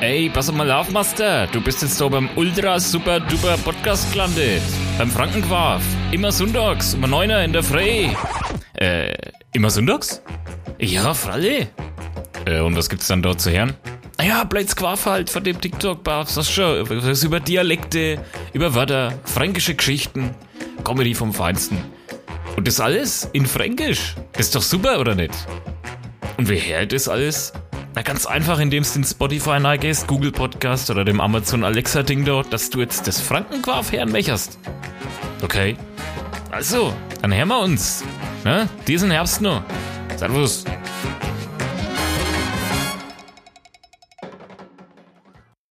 Ey, pass mal auf, Master. Du bist jetzt da beim ultra super duper Podcast gelandet. Beim Frankenquarf. Immer sonntags, um 9 Uhr in der Frey. Äh, immer sonntags? Ja, Fralle. Äh, und was gibt's dann dort zu hören? Ja, bleibt's Quaf halt von dem TikTok-Buff. Das schon. Was über Dialekte, über Wörter, fränkische Geschichten, Comedy vom Feinsten. Und das alles in Fränkisch. Das ist doch super, oder nicht? Und wie hört das alles? Na, ganz einfach, indem du in Spotify neigehst, Google Podcast oder dem Amazon Alexa Ding dort, dass du jetzt das Frankenquarf hören möchtest. Okay. Also, dann hören wir uns. Ne? Diesen Herbst noch. Servus.